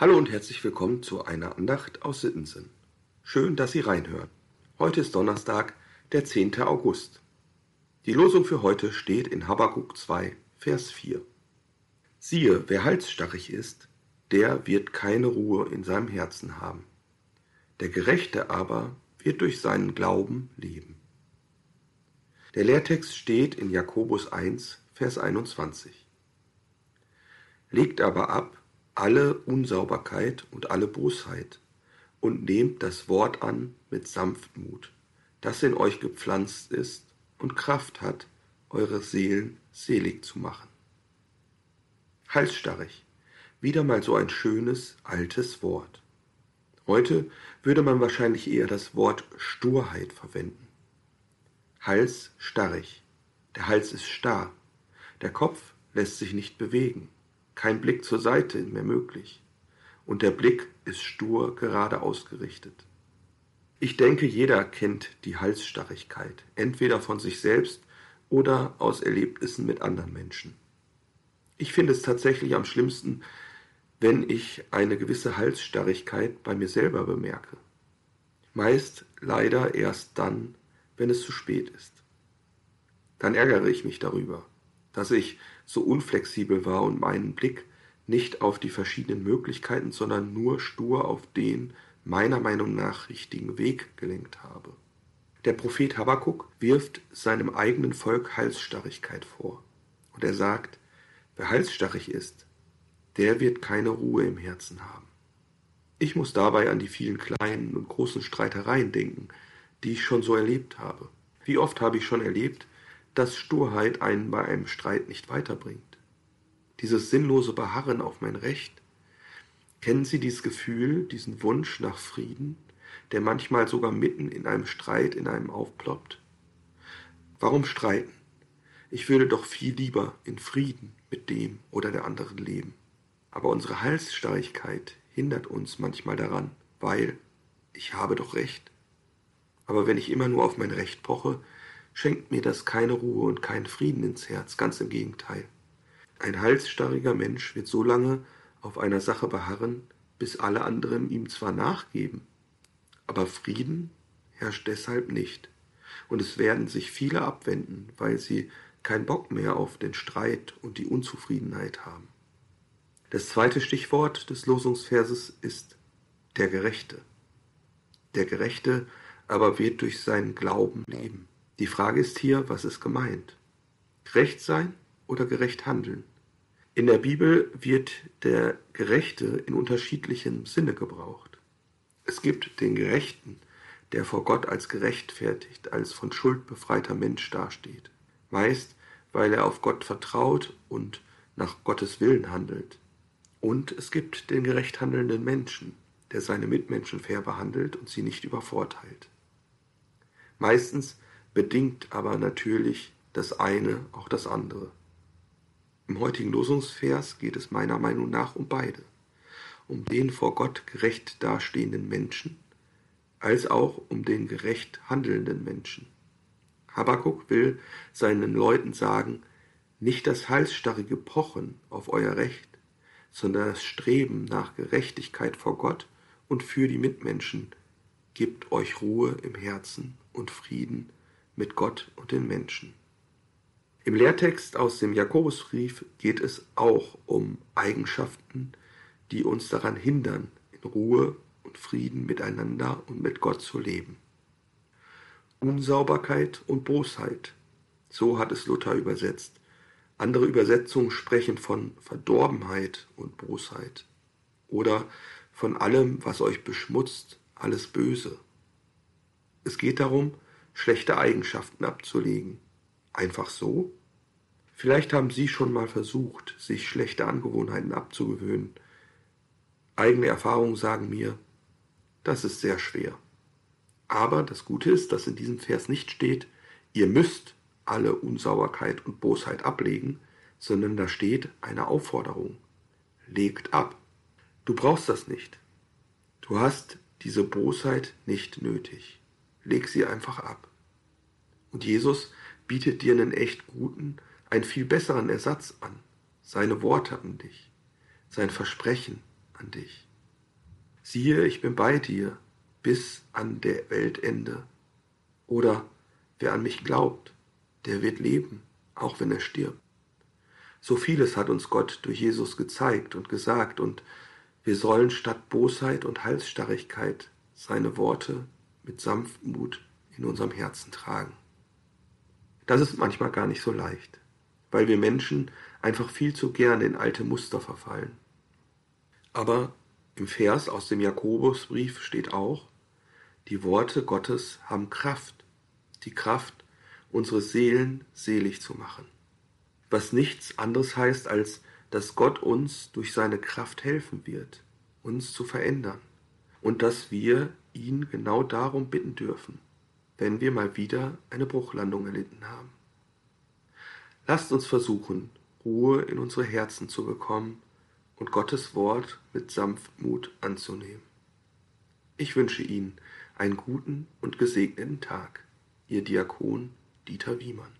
Hallo und herzlich willkommen zu einer Andacht aus Sittensen. Schön, dass Sie reinhören. Heute ist Donnerstag, der 10. August. Die Losung für heute steht in Habakkuk 2, Vers 4. Siehe, wer halsstarrig ist, der wird keine Ruhe in seinem Herzen haben. Der Gerechte aber wird durch seinen Glauben leben. Der Lehrtext steht in Jakobus 1, Vers 21. Legt aber ab alle Unsauberkeit und alle Bosheit und nehmt das Wort an mit Sanftmut, das in euch gepflanzt ist und Kraft hat, eure Seelen selig zu machen. Halsstarrig, wieder mal so ein schönes altes Wort. Heute würde man wahrscheinlich eher das Wort Sturheit verwenden. Hals starrig, der Hals ist starr, der Kopf lässt sich nicht bewegen kein Blick zur Seite mehr möglich, und der Blick ist stur gerade ausgerichtet. Ich denke, jeder kennt die Halsstarrigkeit, entweder von sich selbst oder aus Erlebnissen mit anderen Menschen. Ich finde es tatsächlich am schlimmsten, wenn ich eine gewisse Halsstarrigkeit bei mir selber bemerke. Meist leider erst dann, wenn es zu spät ist. Dann ärgere ich mich darüber dass ich so unflexibel war und meinen Blick nicht auf die verschiedenen Möglichkeiten, sondern nur stur auf den meiner Meinung nach richtigen Weg gelenkt habe. Der Prophet Habakuk wirft seinem eigenen Volk Halsstarrigkeit vor. Und er sagt, wer halsstarrig ist, der wird keine Ruhe im Herzen haben. Ich muss dabei an die vielen kleinen und großen Streitereien denken, die ich schon so erlebt habe. Wie oft habe ich schon erlebt, dass Sturheit einen bei einem Streit nicht weiterbringt. Dieses sinnlose Beharren auf mein Recht. Kennen Sie dieses Gefühl, diesen Wunsch nach Frieden, der manchmal sogar mitten in einem Streit in einem aufploppt? Warum streiten? Ich würde doch viel lieber in Frieden mit dem oder der anderen leben. Aber unsere Halsstarrigkeit hindert uns manchmal daran, weil ich habe doch Recht. Aber wenn ich immer nur auf mein Recht poche, schenkt mir das keine Ruhe und keinen Frieden ins Herz, ganz im Gegenteil. Ein halsstarriger Mensch wird so lange auf einer Sache beharren, bis alle anderen ihm zwar nachgeben, aber Frieden herrscht deshalb nicht, und es werden sich viele abwenden, weil sie keinen Bock mehr auf den Streit und die Unzufriedenheit haben. Das zweite Stichwort des Losungsverses ist der Gerechte. Der Gerechte aber wird durch seinen Glauben leben. Die Frage ist hier, was ist gemeint? Gerecht sein oder gerecht handeln? In der Bibel wird der Gerechte in unterschiedlichem Sinne gebraucht. Es gibt den Gerechten, der vor Gott als gerechtfertigt, als von Schuld befreiter Mensch dasteht. Meist, weil er auf Gott vertraut und nach Gottes Willen handelt. Und es gibt den gerecht handelnden Menschen, der seine Mitmenschen fair behandelt und sie nicht übervorteilt. Meistens bedingt aber natürlich das eine auch das andere. Im heutigen Losungsvers geht es meiner Meinung nach um beide, um den vor Gott gerecht dastehenden Menschen, als auch um den gerecht handelnden Menschen. Habakuk will seinen Leuten sagen, nicht das halsstarrige Pochen auf euer Recht, sondern das Streben nach Gerechtigkeit vor Gott und für die Mitmenschen gibt euch Ruhe im Herzen und Frieden mit Gott und den Menschen. Im Lehrtext aus dem Jakobusbrief geht es auch um Eigenschaften, die uns daran hindern, in Ruhe und Frieden miteinander und mit Gott zu leben. Unsauberkeit und Bosheit, so hat es Luther übersetzt. Andere Übersetzungen sprechen von Verdorbenheit und Bosheit oder von allem, was euch beschmutzt, alles Böse. Es geht darum, schlechte Eigenschaften abzulegen. Einfach so? Vielleicht haben Sie schon mal versucht, sich schlechte Angewohnheiten abzugewöhnen. Eigene Erfahrungen sagen mir, das ist sehr schwer. Aber das Gute ist, dass in diesem Vers nicht steht, ihr müsst alle Unsauberkeit und Bosheit ablegen, sondern da steht eine Aufforderung. Legt ab. Du brauchst das nicht. Du hast diese Bosheit nicht nötig. Leg sie einfach ab. Und Jesus bietet dir einen echt guten, einen viel besseren Ersatz an. Seine Worte an dich, sein Versprechen an dich. siehe, ich bin bei dir bis an der Weltende. Oder wer an mich glaubt, der wird leben, auch wenn er stirbt. So vieles hat uns Gott durch Jesus gezeigt und gesagt, und wir sollen statt Bosheit und Halsstarrigkeit seine Worte mit Sanftmut in unserem Herzen tragen. Das ist manchmal gar nicht so leicht, weil wir Menschen einfach viel zu gern in alte Muster verfallen. Aber im Vers aus dem Jakobusbrief steht auch, die Worte Gottes haben Kraft, die Kraft, unsere Seelen selig zu machen. Was nichts anderes heißt, als dass Gott uns durch seine Kraft helfen wird, uns zu verändern und dass wir ihn genau darum bitten dürfen, wenn wir mal wieder eine Bruchlandung erlitten haben. Lasst uns versuchen, Ruhe in unsere Herzen zu bekommen und Gottes Wort mit Sanftmut anzunehmen. Ich wünsche Ihnen einen guten und gesegneten Tag, Ihr Diakon Dieter Wiemann.